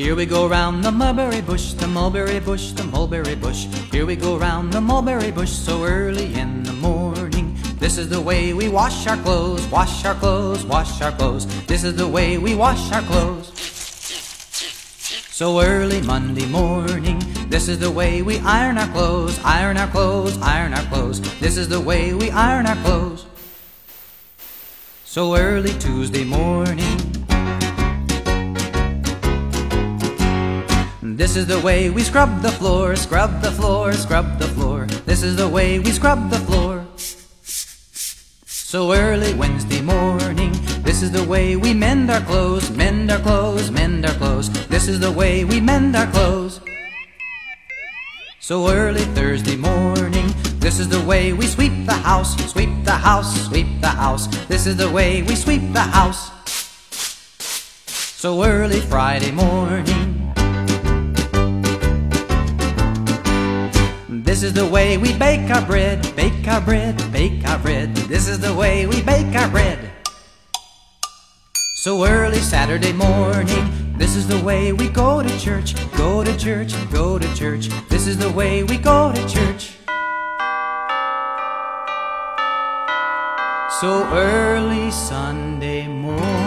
Here we go round the mulberry bush, the mulberry bush, the mulberry bush. Here we go round the mulberry bush so early in the morning. This is the way we wash our clothes, wash our clothes, wash our clothes. This is the way we wash our clothes. So early Monday morning, this is the way we iron our clothes, iron our clothes, iron our clothes. This is the way we iron our clothes. So early Tuesday morning, This is the way we scrub the floor, scrub the floor, scrub the floor. This is the way we scrub the floor. So early Wednesday morning, this is the way we mend our clothes, mend our clothes, mend our clothes. This is the way we mend our clothes. So early Thursday morning, this is the way we sweep the house, sweep the house, sweep the house. This is the way we sweep the house. So early Friday morning, This is the way we bake our bread, bake our bread, bake our bread. This is the way we bake our bread. So early Saturday morning, this is the way we go to church, go to church, go to church. This is the way we go to church. So early Sunday morning.